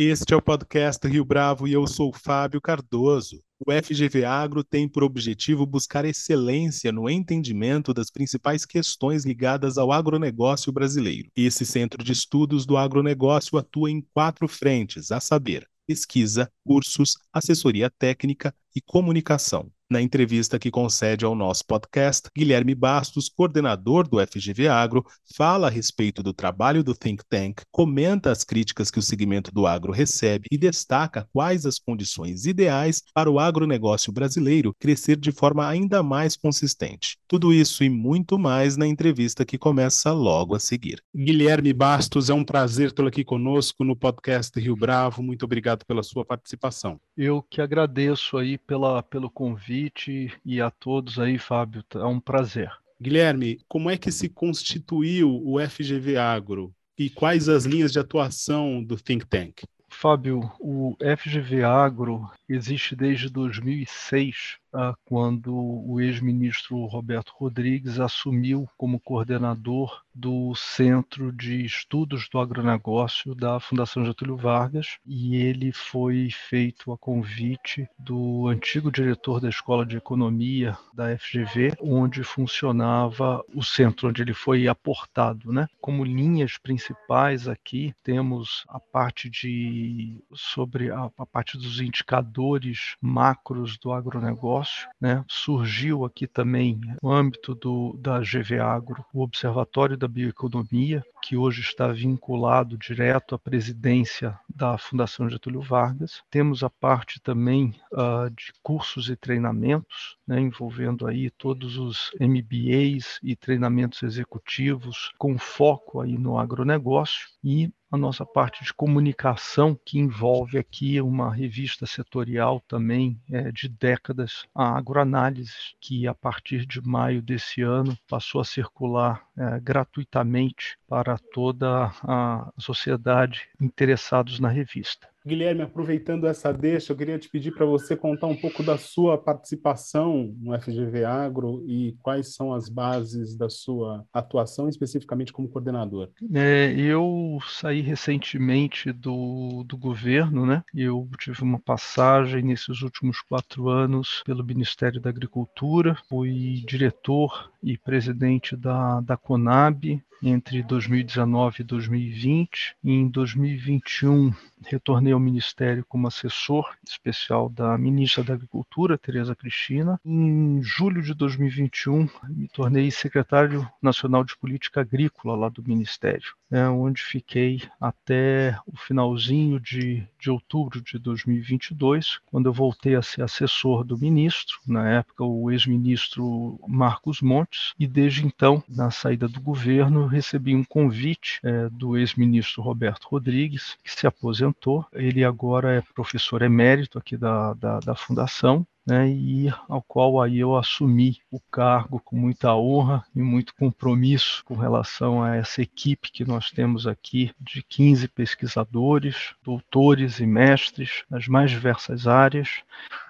Este é o podcast Rio Bravo e eu sou Fábio Cardoso. O FGV Agro tem por objetivo buscar excelência no entendimento das principais questões ligadas ao agronegócio brasileiro. Esse centro de estudos do agronegócio atua em quatro frentes, a saber, pesquisa, cursos, assessoria técnica e comunicação. Na entrevista que concede ao nosso podcast, Guilherme Bastos, coordenador do FGV Agro, fala a respeito do trabalho do think tank, comenta as críticas que o segmento do agro recebe e destaca quais as condições ideais para o agronegócio brasileiro crescer de forma ainda mais consistente. Tudo isso e muito mais na entrevista que começa logo a seguir. Guilherme Bastos, é um prazer tê-lo aqui conosco no podcast Rio Bravo. Muito obrigado pela sua participação. Eu que agradeço aí pela, pelo convite convite e a todos aí, Fábio. É um prazer. Guilherme, como é que se constituiu o FGV Agro e quais as linhas de atuação do think tank? Fábio, o FGV Agro existe desde 2006 quando o ex-ministro Roberto Rodrigues assumiu como coordenador do Centro de Estudos do Agronegócio da Fundação Getúlio Vargas, e ele foi feito a convite do antigo diretor da Escola de Economia da FGV, onde funcionava o centro, onde ele foi aportado. Né? Como linhas principais aqui, temos a parte de sobre a, a parte dos indicadores macros do agronegócio, negócio, né? Surgiu aqui também, no âmbito do, da GV Agro, o Observatório da Bioeconomia, que hoje está vinculado direto à presidência da Fundação Getúlio Vargas. Temos a parte também uh, de cursos e treinamentos, né, envolvendo aí todos os MBAs e treinamentos executivos com foco aí no agronegócio e a nossa parte de comunicação, que envolve aqui uma revista setorial também é, de décadas, a Agroanálise, que a partir de maio desse ano passou a circular é, gratuitamente para toda a sociedade interessados na revista. Guilherme, aproveitando essa deixa, eu queria te pedir para você contar um pouco da sua participação no FGV Agro e quais são as bases da sua atuação, especificamente como coordenador. É, eu saí recentemente do, do governo, né? Eu tive uma passagem nesses últimos quatro anos pelo Ministério da Agricultura, fui diretor e presidente da, da Conab entre 2019 e 2020. Em 2021, retornei ao Ministério como assessor especial da ministra da Agricultura, Tereza Cristina. Em julho de 2021, me tornei secretário nacional de Política Agrícola lá do Ministério, né, onde fiquei até o finalzinho de, de outubro de 2022, quando eu voltei a ser assessor do ministro, na época o ex-ministro Marcos Montes, e desde então, na saída do governo, recebi um convite é, do ex-ministro Roberto Rodrigues, que se aposentou. Ele agora é professor emérito aqui da, da, da Fundação, né, e ao qual aí eu assumi o cargo com muita honra e muito compromisso com relação a essa equipe que nós temos aqui de 15 pesquisadores, doutores e mestres nas mais diversas áreas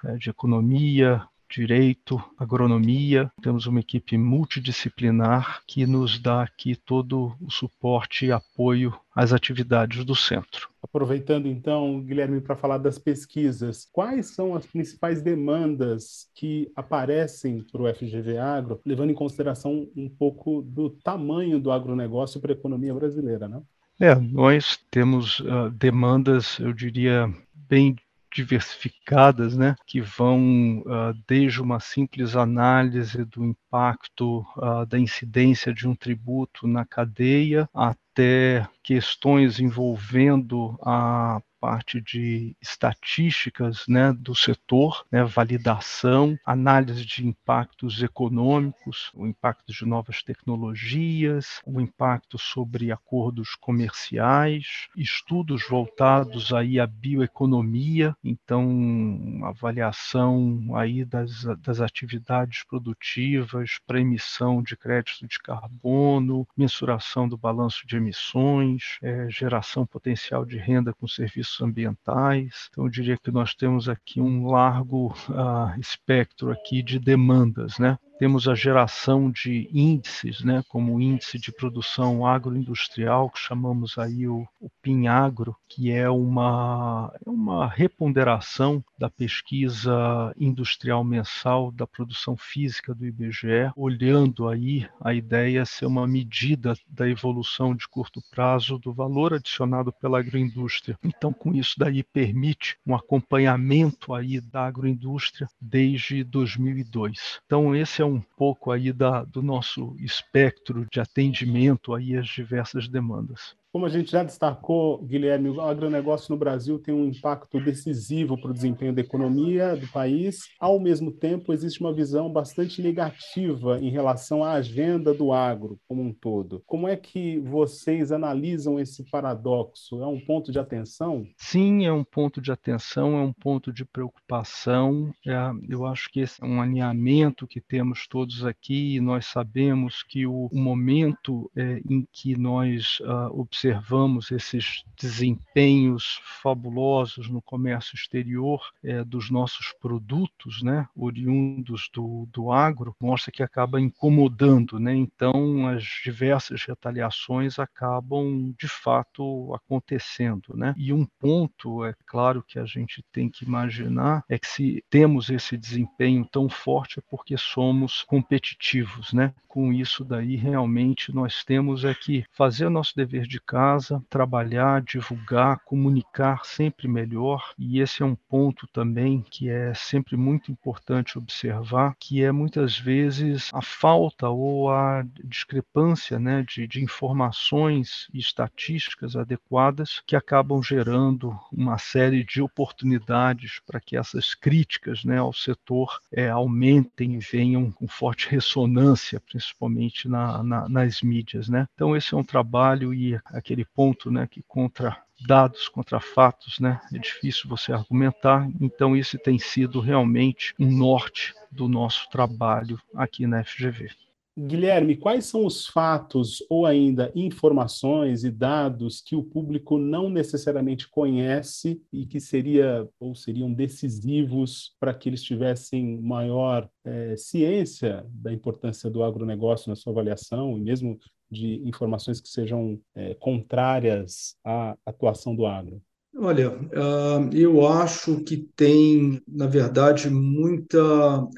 né, de economia, direito, agronomia. Temos uma equipe multidisciplinar que nos dá aqui todo o suporte e apoio às atividades do centro. Aproveitando então, Guilherme, para falar das pesquisas, quais são as principais demandas que aparecem para o FGV Agro, levando em consideração um pouco do tamanho do agronegócio para a economia brasileira, né? É, nós temos uh, demandas, eu diria, bem diversificadas, né, que vão uh, desde uma simples análise do impacto uh, da incidência de um tributo na cadeia até questões envolvendo a parte de estatísticas né, do setor, né, validação, análise de impactos econômicos, o impacto de novas tecnologias, o impacto sobre acordos comerciais, estudos voltados aí à bioeconomia, então avaliação aí das, das atividades produtivas para emissão de crédito de carbono, mensuração do balanço de emissões, é, geração potencial de renda com serviços serviços ambientais. Então, eu diria que nós temos aqui um largo uh, espectro aqui de demandas, né? Temos a geração de índices, né, como o índice de produção agroindustrial, que chamamos aí o, o PINAGRO, que é uma, é uma reponderação da pesquisa industrial mensal da produção física do IBGE, olhando aí a ideia ser uma medida da evolução de curto prazo do valor adicionado pela agroindústria. Então, com isso daí permite um acompanhamento aí da agroindústria desde 2002. Então, esse é um pouco aí da, do nosso espectro de atendimento aí às diversas demandas. Como a gente já destacou, Guilherme, o agronegócio no Brasil tem um impacto decisivo para o desempenho da economia do país. Ao mesmo tempo, existe uma visão bastante negativa em relação à agenda do agro como um todo. Como é que vocês analisam esse paradoxo? É um ponto de atenção? Sim, é um ponto de atenção, é um ponto de preocupação. É, eu acho que esse é um alinhamento que temos todos aqui nós sabemos que o, o momento é, em que nós uh, observamos esses desempenhos fabulosos no comércio exterior é, dos nossos produtos, né, oriundos do, do agro, mostra que acaba incomodando, né? Então as diversas retaliações acabam de fato acontecendo, né? E um ponto, é claro que a gente tem que imaginar é que se temos esse desempenho tão forte é porque somos competitivos, né? Com isso daí realmente nós temos é que fazer nosso dever de casa, trabalhar, divulgar, comunicar sempre melhor. E esse é um ponto também que é sempre muito importante observar, que é muitas vezes a falta ou a discrepância né, de, de informações e estatísticas adequadas que acabam gerando uma série de oportunidades para que essas críticas né, ao setor é, aumentem e venham com forte ressonância, principalmente na, na, nas mídias. Né? Então, esse é um trabalho e aquele ponto, né, que contra dados, contra fatos, né, é difícil você argumentar. Então isso tem sido realmente um norte do nosso trabalho aqui na FGV. Guilherme, quais são os fatos ou ainda informações e dados que o público não necessariamente conhece e que seria ou seriam decisivos para que eles tivessem maior é, ciência da importância do agronegócio na sua avaliação e mesmo de informações que sejam é, contrárias à atuação do agro? Olha, uh, eu acho que tem, na verdade, muita,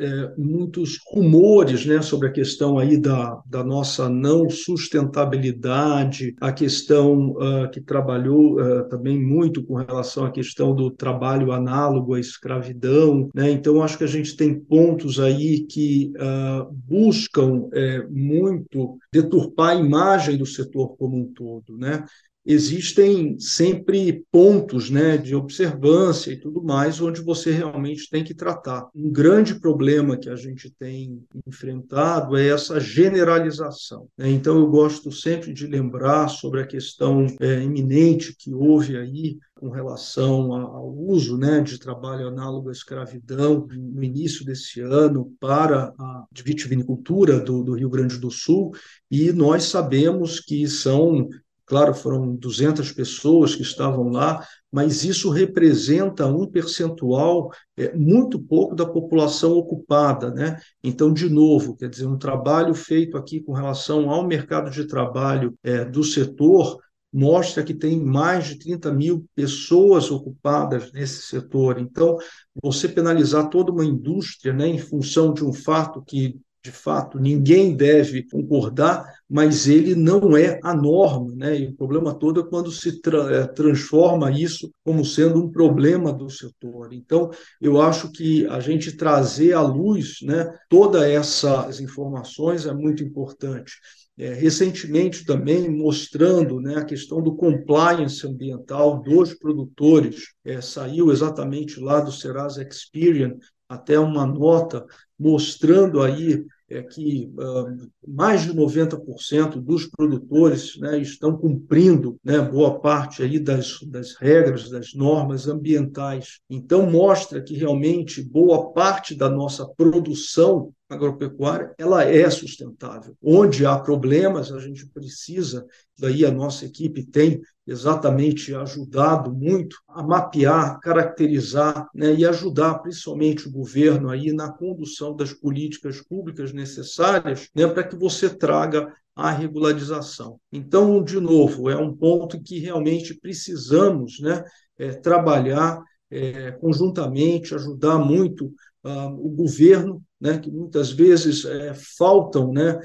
é, muitos rumores né, sobre a questão aí da, da nossa não sustentabilidade, a questão uh, que trabalhou uh, também muito com relação à questão do trabalho análogo à escravidão. Né? Então, acho que a gente tem pontos aí que buscam é, muito deturpar a imagem do setor como um todo. Né? Existem sempre pontos né, de observância e tudo mais, onde você realmente tem que tratar. Um grande problema que a gente tem enfrentado é essa generalização. Né? Então, eu gosto sempre de lembrar sobre a questão é, iminente que houve aí com relação ao uso né, de trabalho análogo à escravidão no início desse ano para a vitivinicultura do, do Rio Grande do Sul, e nós sabemos que são Claro, foram 200 pessoas que estavam lá, mas isso representa um percentual é, muito pouco da população ocupada. Né? Então, de novo, quer dizer, um trabalho feito aqui com relação ao mercado de trabalho é, do setor mostra que tem mais de 30 mil pessoas ocupadas nesse setor. Então, você penalizar toda uma indústria né, em função de um fato que de fato, ninguém deve concordar, mas ele não é a norma. Né? E o problema todo é quando se tra é, transforma isso como sendo um problema do setor. Então, eu acho que a gente trazer à luz né, todas essas informações é muito importante. É, recentemente também mostrando né, a questão do compliance ambiental dos produtores. É, saiu exatamente lá do Serasa Experian até uma nota mostrando aí é, que uh, mais de 90% dos produtores né, estão cumprindo né, boa parte aí das, das regras, das normas ambientais. Então, mostra que realmente boa parte da nossa produção agropecuária ela é sustentável. Onde há problemas, a gente precisa, daí a nossa equipe tem exatamente ajudado muito a mapear, caracterizar né, e ajudar principalmente o governo aí na condução das políticas públicas necessárias né, para que você traga a regularização. Então, de novo, é um ponto que realmente precisamos né, é, trabalhar é, conjuntamente, ajudar muito ah, o governo, né, que muitas vezes é, faltam né,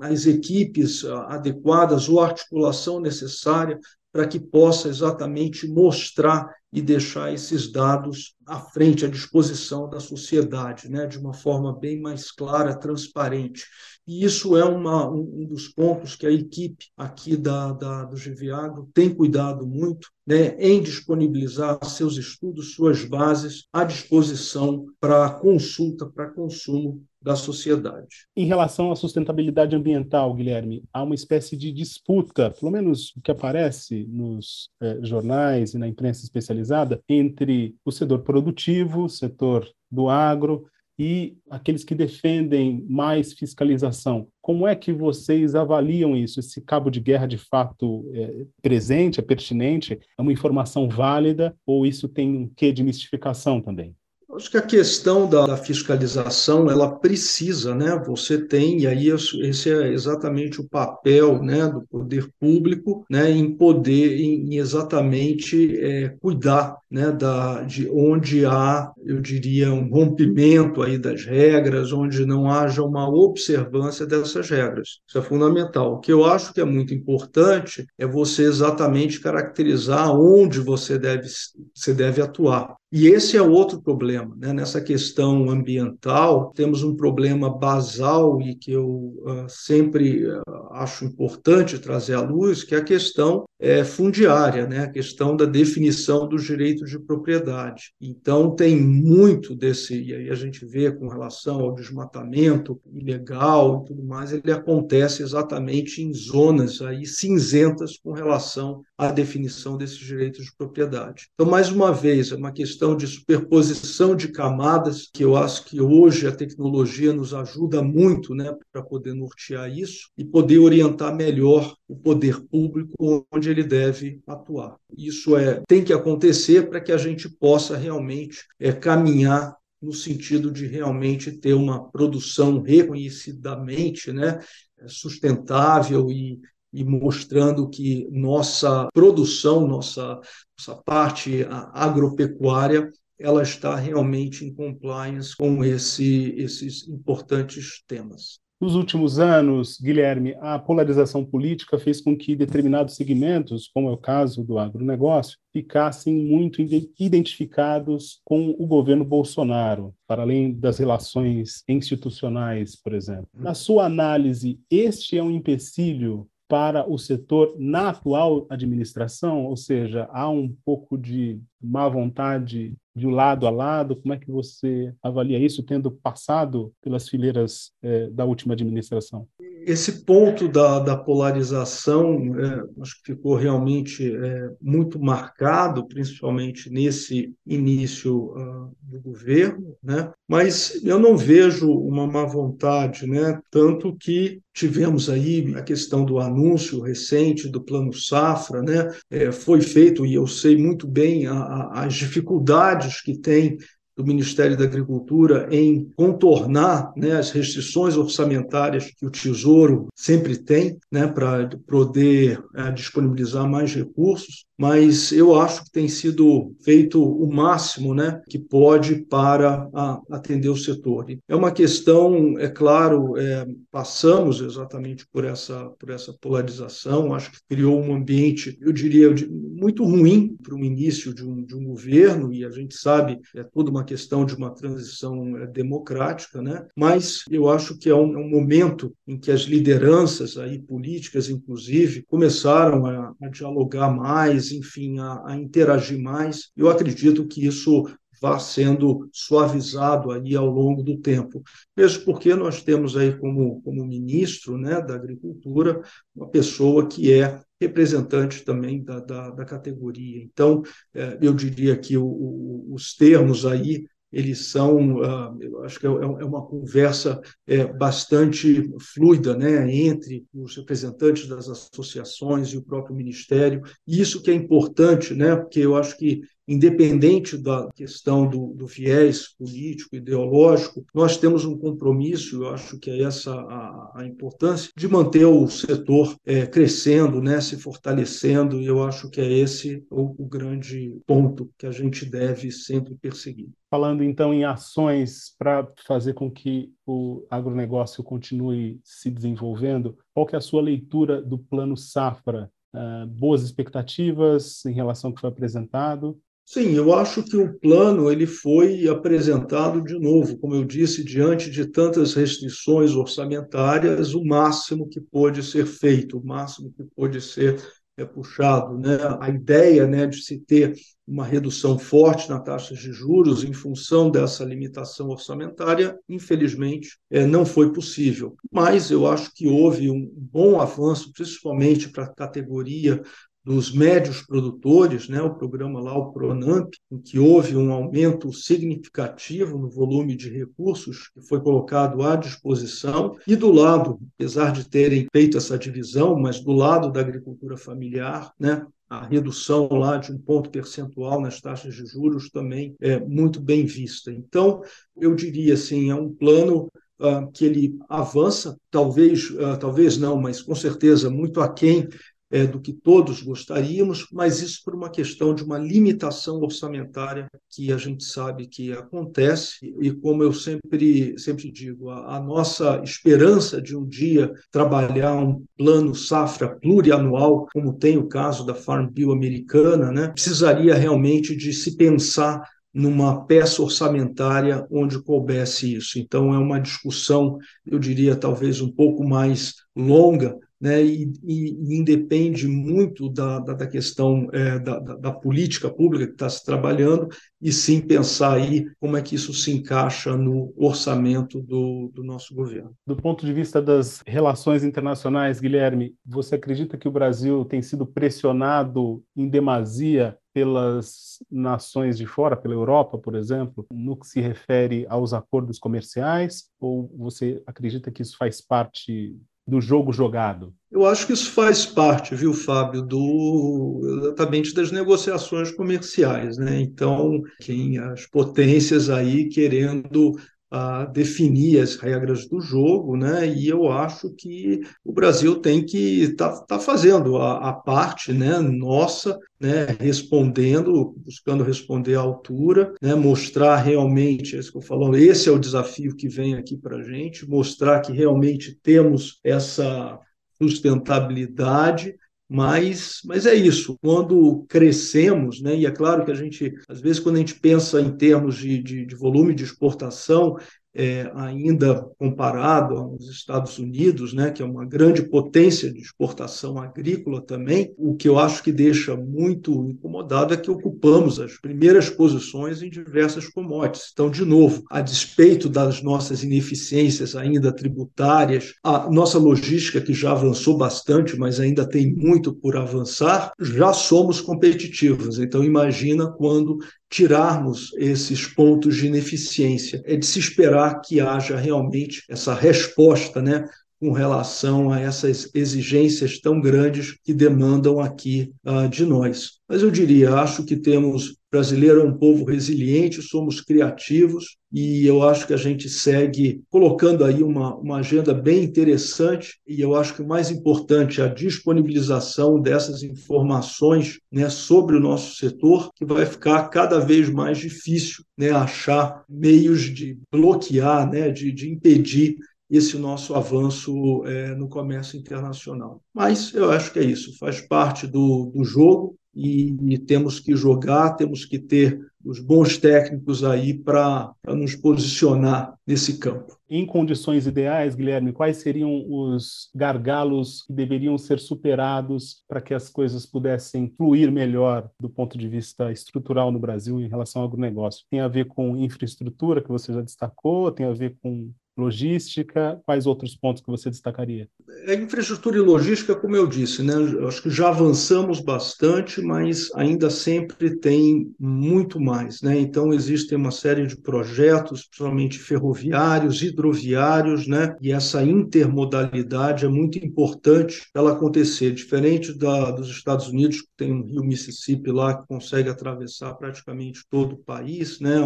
as equipes ah, adequadas ou a articulação necessária para que possa exatamente mostrar e deixar esses dados à frente, à disposição da sociedade, né, de uma forma bem mais clara, transparente. E isso é uma, um dos pontos que a equipe aqui da, da, do GVAGro tem cuidado muito né, em disponibilizar seus estudos, suas bases à disposição para consulta, para consumo da sociedade. Em relação à sustentabilidade ambiental, Guilherme, há uma espécie de disputa, pelo menos o que aparece nos eh, jornais e na imprensa especializada, entre o setor produtivo, o setor do agro e aqueles que defendem mais fiscalização. Como é que vocês avaliam isso? Esse cabo de guerra de fato é presente, é pertinente, é uma informação válida ou isso tem um quê de mistificação também? Acho que a questão da, fiscalização, ela precisa, né? Você tem, e aí esse é exatamente o papel né, do poder público, né, em poder, em exatamente é, cuidar né, da, de onde há, eu diria, um rompimento aí das regras, onde não haja uma observância dessas regras. Isso é fundamental. O que eu acho que é muito importante é você exatamente caracterizar onde você deve, você deve atuar. E esse é outro problema. Né? Nessa questão ambiental, temos um problema basal e que eu uh, sempre uh, acho importante trazer à luz, que é a questão é, fundiária, né? a questão da definição dos direitos de propriedade. Então, tem muito desse, e aí a gente vê com relação ao desmatamento ilegal e tudo mais, ele acontece exatamente em zonas aí cinzentas com relação à definição desses direitos de propriedade. Então, mais uma vez, é uma questão questão de superposição de camadas, que eu acho que hoje a tecnologia nos ajuda muito né, para poder nortear isso e poder orientar melhor o poder público onde ele deve atuar. Isso é, tem que acontecer para que a gente possa realmente é, caminhar no sentido de realmente ter uma produção reconhecidamente né, sustentável e, e mostrando que nossa produção, nossa, nossa parte agropecuária, ela está realmente em compliance com esse, esses importantes temas. Nos últimos anos, Guilherme, a polarização política fez com que determinados segmentos, como é o caso do agronegócio, ficassem muito identificados com o governo Bolsonaro, para além das relações institucionais, por exemplo. Na sua análise, este é um empecilho para o setor na atual administração, ou seja, há um pouco de má vontade de lado a lado? Como é que você avalia isso, tendo passado pelas fileiras eh, da última administração? Esse ponto da, da polarização, é, acho que ficou realmente é, muito marcado, principalmente nesse início uh, do governo, né? mas eu não vejo uma má vontade, né? tanto que tivemos aí a questão do anúncio recente do Plano Safra, né? É, foi feito, e eu sei muito bem a, a, as dificuldades que tem do Ministério da Agricultura em contornar né, as restrições orçamentárias que o Tesouro sempre tem né, para poder é, disponibilizar mais recursos mas eu acho que tem sido feito o máximo né, que pode para a, atender o setor. É uma questão, é claro, é, passamos exatamente por essa, por essa polarização, acho que criou um ambiente, eu diria, muito ruim para o início de um, de um governo, e a gente sabe é toda uma questão de uma transição é, democrática, né? mas eu acho que é um, é um momento em que as lideranças aí, políticas, inclusive, começaram a, a dialogar mais, enfim, a, a interagir mais. Eu acredito que isso vá sendo suavizado aí ao longo do tempo. Mesmo porque nós temos aí como, como ministro né, da Agricultura uma pessoa que é representante também da, da, da categoria. Então, é, eu diria que o, o, os termos aí eles são, eu acho que é, é uma conversa é, bastante fluida né, entre os representantes das associações e o próprio Ministério. E isso que é importante, né, porque eu acho que independente da questão do, do viés político, ideológico, nós temos um compromisso, eu acho que é essa a, a importância, de manter o setor é, crescendo, né, se fortalecendo, e eu acho que é esse o, o grande ponto que a gente deve sempre perseguir. Falando então em ações para fazer com que o agronegócio continue se desenvolvendo, qual que é a sua leitura do plano Safra? Uh, boas expectativas em relação ao que foi apresentado? Sim, eu acho que o plano ele foi apresentado de novo, como eu disse, diante de tantas restrições orçamentárias, o máximo que pôde ser feito, o máximo que pôde ser é, puxado. Né? A ideia né, de se ter uma redução forte na taxa de juros em função dessa limitação orçamentária, infelizmente, é, não foi possível. Mas eu acho que houve um bom avanço, principalmente para a categoria dos médios produtores, né, o programa lá, o PRONAMP, em que houve um aumento significativo no volume de recursos que foi colocado à disposição, e do lado, apesar de terem feito essa divisão, mas do lado da agricultura familiar, né, a redução lá de um ponto percentual nas taxas de juros também é muito bem vista. Então, eu diria assim, é um plano uh, que ele avança, talvez, uh, talvez não, mas com certeza muito aquém é, do que todos gostaríamos, mas isso por uma questão de uma limitação orçamentária que a gente sabe que acontece e como eu sempre sempre digo, a, a nossa esperança de um dia trabalhar um plano safra plurianual, como tem o caso da Farm Bill americana, né, precisaria realmente de se pensar numa peça orçamentária onde coubesse isso. Então, é uma discussão, eu diria, talvez um pouco mais longa, né, e, e, independe muito da, da, da questão é, da, da, política pública que está se trabalhando, e sim pensar aí como é que isso se encaixa no orçamento do, do nosso governo. Do ponto de vista das relações internacionais, Guilherme, você acredita que o Brasil tem sido pressionado em demasia pelas nações de fora, pela Europa, por exemplo, no que se refere aos acordos comerciais? Ou você acredita que isso faz parte do jogo jogado? Eu acho que isso faz parte, viu, Fábio, do exatamente das negociações comerciais, né? Então, quem as potências aí querendo a definir as regras do jogo, né? E eu acho que o Brasil tem que estar tá, tá fazendo a, a, parte, né? Nossa, né? Respondendo, buscando responder à altura, né? Mostrar realmente, é isso que eu falo, esse é o desafio que vem aqui para a gente, mostrar que realmente temos essa sustentabilidade mas, mas é isso, quando crescemos, né, e é claro que a gente, às vezes, quando a gente pensa em termos de, de, de volume de exportação, é, ainda comparado aos Estados Unidos, né, que é uma grande potência de exportação agrícola também, o que eu acho que deixa muito incomodado é que ocupamos as primeiras posições em diversas commodities. Então, de novo, a despeito das nossas ineficiências ainda tributárias, a nossa logística, que já avançou bastante, mas ainda tem muito por avançar, já somos competitivos. Então, imagina quando tirarmos esses pontos de ineficiência. É de se esperar que haja realmente essa resposta, né, com relação a essas exigências tão grandes que demandam aqui uh, de nós. Mas eu diria, acho que temos brasileiro é um povo resiliente, somos criativos e eu acho que a gente segue colocando aí uma, uma agenda bem interessante e eu acho que o mais importante é a disponibilização dessas informações né, sobre o nosso setor, que vai ficar cada vez mais difícil né, achar meios de bloquear, né, de, de impedir esse nosso avanço é, no comércio internacional. Mas eu acho que é isso, faz parte do, do jogo e, e temos que jogar, temos que ter os bons técnicos aí para nos posicionar nesse campo. Em condições ideais, Guilherme, quais seriam os gargalos que deveriam ser superados para que as coisas pudessem fluir melhor do ponto de vista estrutural no Brasil em relação ao agronegócio? Tem a ver com infraestrutura, que você já destacou, tem a ver com logística? Quais outros pontos que você destacaria? A infraestrutura e logística, como eu disse, né? acho que já avançamos bastante, mas ainda sempre tem muito mais. Né? Então, existem uma série de projetos, principalmente ferroviários, hidroviários, né? e essa intermodalidade é muito importante ela acontecer. Diferente da, dos Estados Unidos, que tem um rio Mississippi lá que consegue atravessar praticamente todo o país né?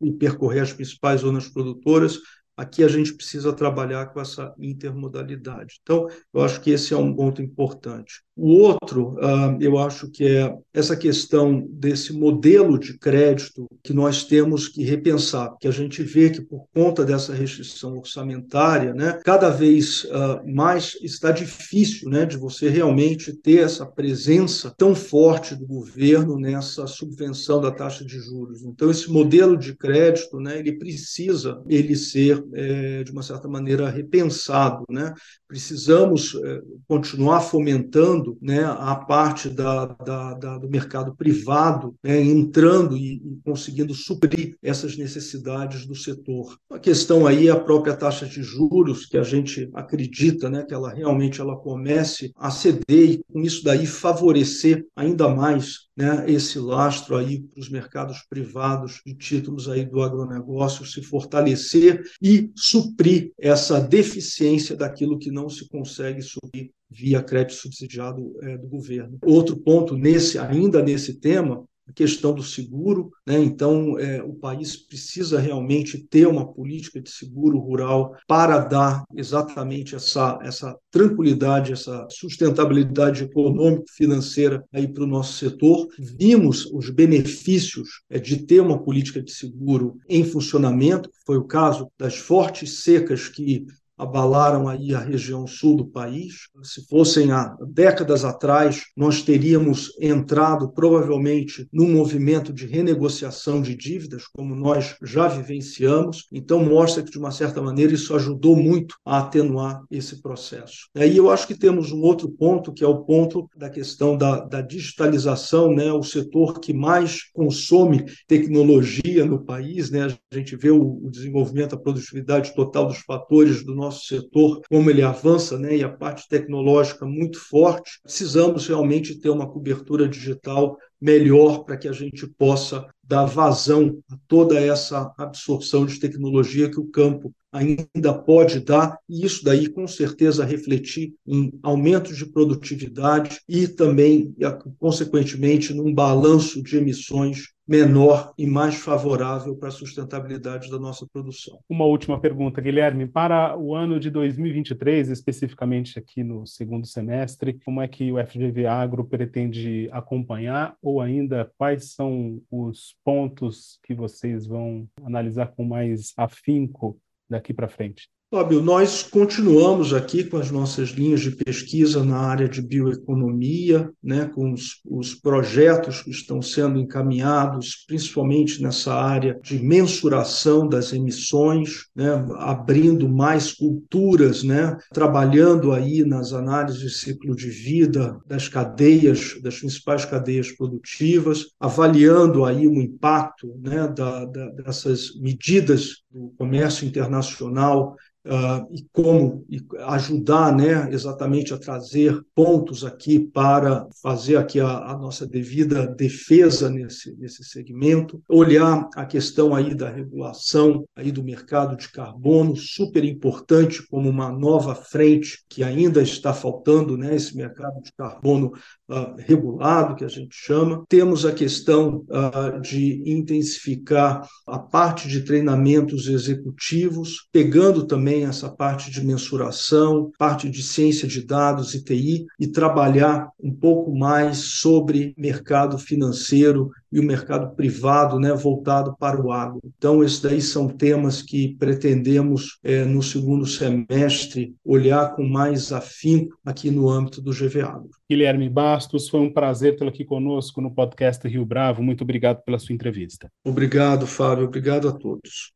e, e percorrer as principais zonas produtoras, Aqui a gente precisa trabalhar com essa intermodalidade. Então, eu acho que esse é um ponto importante. O outro, uh, eu acho que é essa questão desse modelo de crédito que nós temos que repensar, porque a gente vê que por conta dessa restrição orçamentária, né, cada vez uh, mais está difícil né, de você realmente ter essa presença tão forte do governo nessa subvenção da taxa de juros. Então, esse modelo de crédito, né, ele precisa ele ser, é, de uma certa maneira, repensado. Né? Precisamos é, continuar fomentando né, a parte da, da, da, do mercado privado né, entrando e, e, conseguindo suprir essas necessidades do setor. A questão aí é a própria taxa de juros, que a gente acredita né, que ela realmente ela comece a ceder e com isso daí favorecer ainda mais né, esse lastro aí para os mercados privados de títulos aí do agronegócio se fortalecer e suprir essa deficiência daquilo que não se consegue suprir via crédito subsidiado é, do governo. Outro ponto nesse ainda nesse tema questão do seguro, né? então é, o país precisa realmente ter uma política de seguro rural para dar exatamente essa, essa tranquilidade, essa sustentabilidade econômico-financeira aí para o nosso setor. Vimos os benefícios é, de ter uma política de seguro em funcionamento, foi o caso das fortes secas que abalaram aí a região sul do país. Se fossem há décadas atrás, nós teríamos entrado provavelmente num movimento de renegociação de dívidas, como nós já vivenciamos. Então mostra que de uma certa maneira isso ajudou muito a atenuar esse processo. Aí eu acho que temos um outro ponto que é o ponto da questão da, da digitalização, né? O setor que mais consome tecnologia no país, né? A gente vê o, o desenvolvimento, a produtividade total dos fatores do nosso nosso setor, como ele avança, né, e a parte tecnológica muito forte, precisamos realmente ter uma cobertura digital melhor para que a gente possa dar vazão a toda essa absorção de tecnologia que o campo ainda pode dar, e isso daí com certeza refletir em aumento de produtividade e também, consequentemente, num balanço de emissões menor e mais favorável para a sustentabilidade da nossa produção. Uma última pergunta, Guilherme. Para o ano de 2023, especificamente aqui no segundo semestre, como é que o FGV Agro pretende acompanhar ou ainda quais são os pontos que vocês vão analisar com mais afinco daqui para frente? Fábio, nós continuamos aqui com as nossas linhas de pesquisa na área de bioeconomia, né, com os, os, projetos que estão sendo encaminhados, principalmente nessa área de mensuração das emissões, né, abrindo mais culturas, né, trabalhando aí nas análises de ciclo de vida das cadeias, das principais cadeias produtivas, avaliando aí o impacto né, da, da, dessas medidas do comércio internacional uh, e como ajudar né, exatamente a trazer pontos aqui para fazer aqui a, a, nossa devida defesa nesse, nesse segmento, olhar a questão aí da regulação aí do mercado de carbono, super importante como uma nova frente que ainda está faltando, né, esse mercado de carbono uh, regulado, que a gente chama. Temos a questão uh, de intensificar a parte de treinamentos executivos, pegando também também essa parte de mensuração, parte de ciência de dados e TI, e trabalhar um pouco mais sobre mercado financeiro e o mercado privado né, voltado para o agro. Então, esses daí são temas que pretendemos, é, no segundo semestre, olhar com mais afinco aqui no âmbito do GV Agro. Guilherme Bastos, foi um prazer tê-lo aqui conosco no podcast Rio Bravo. Muito obrigado pela sua entrevista. Obrigado, Fábio. Obrigado a todos.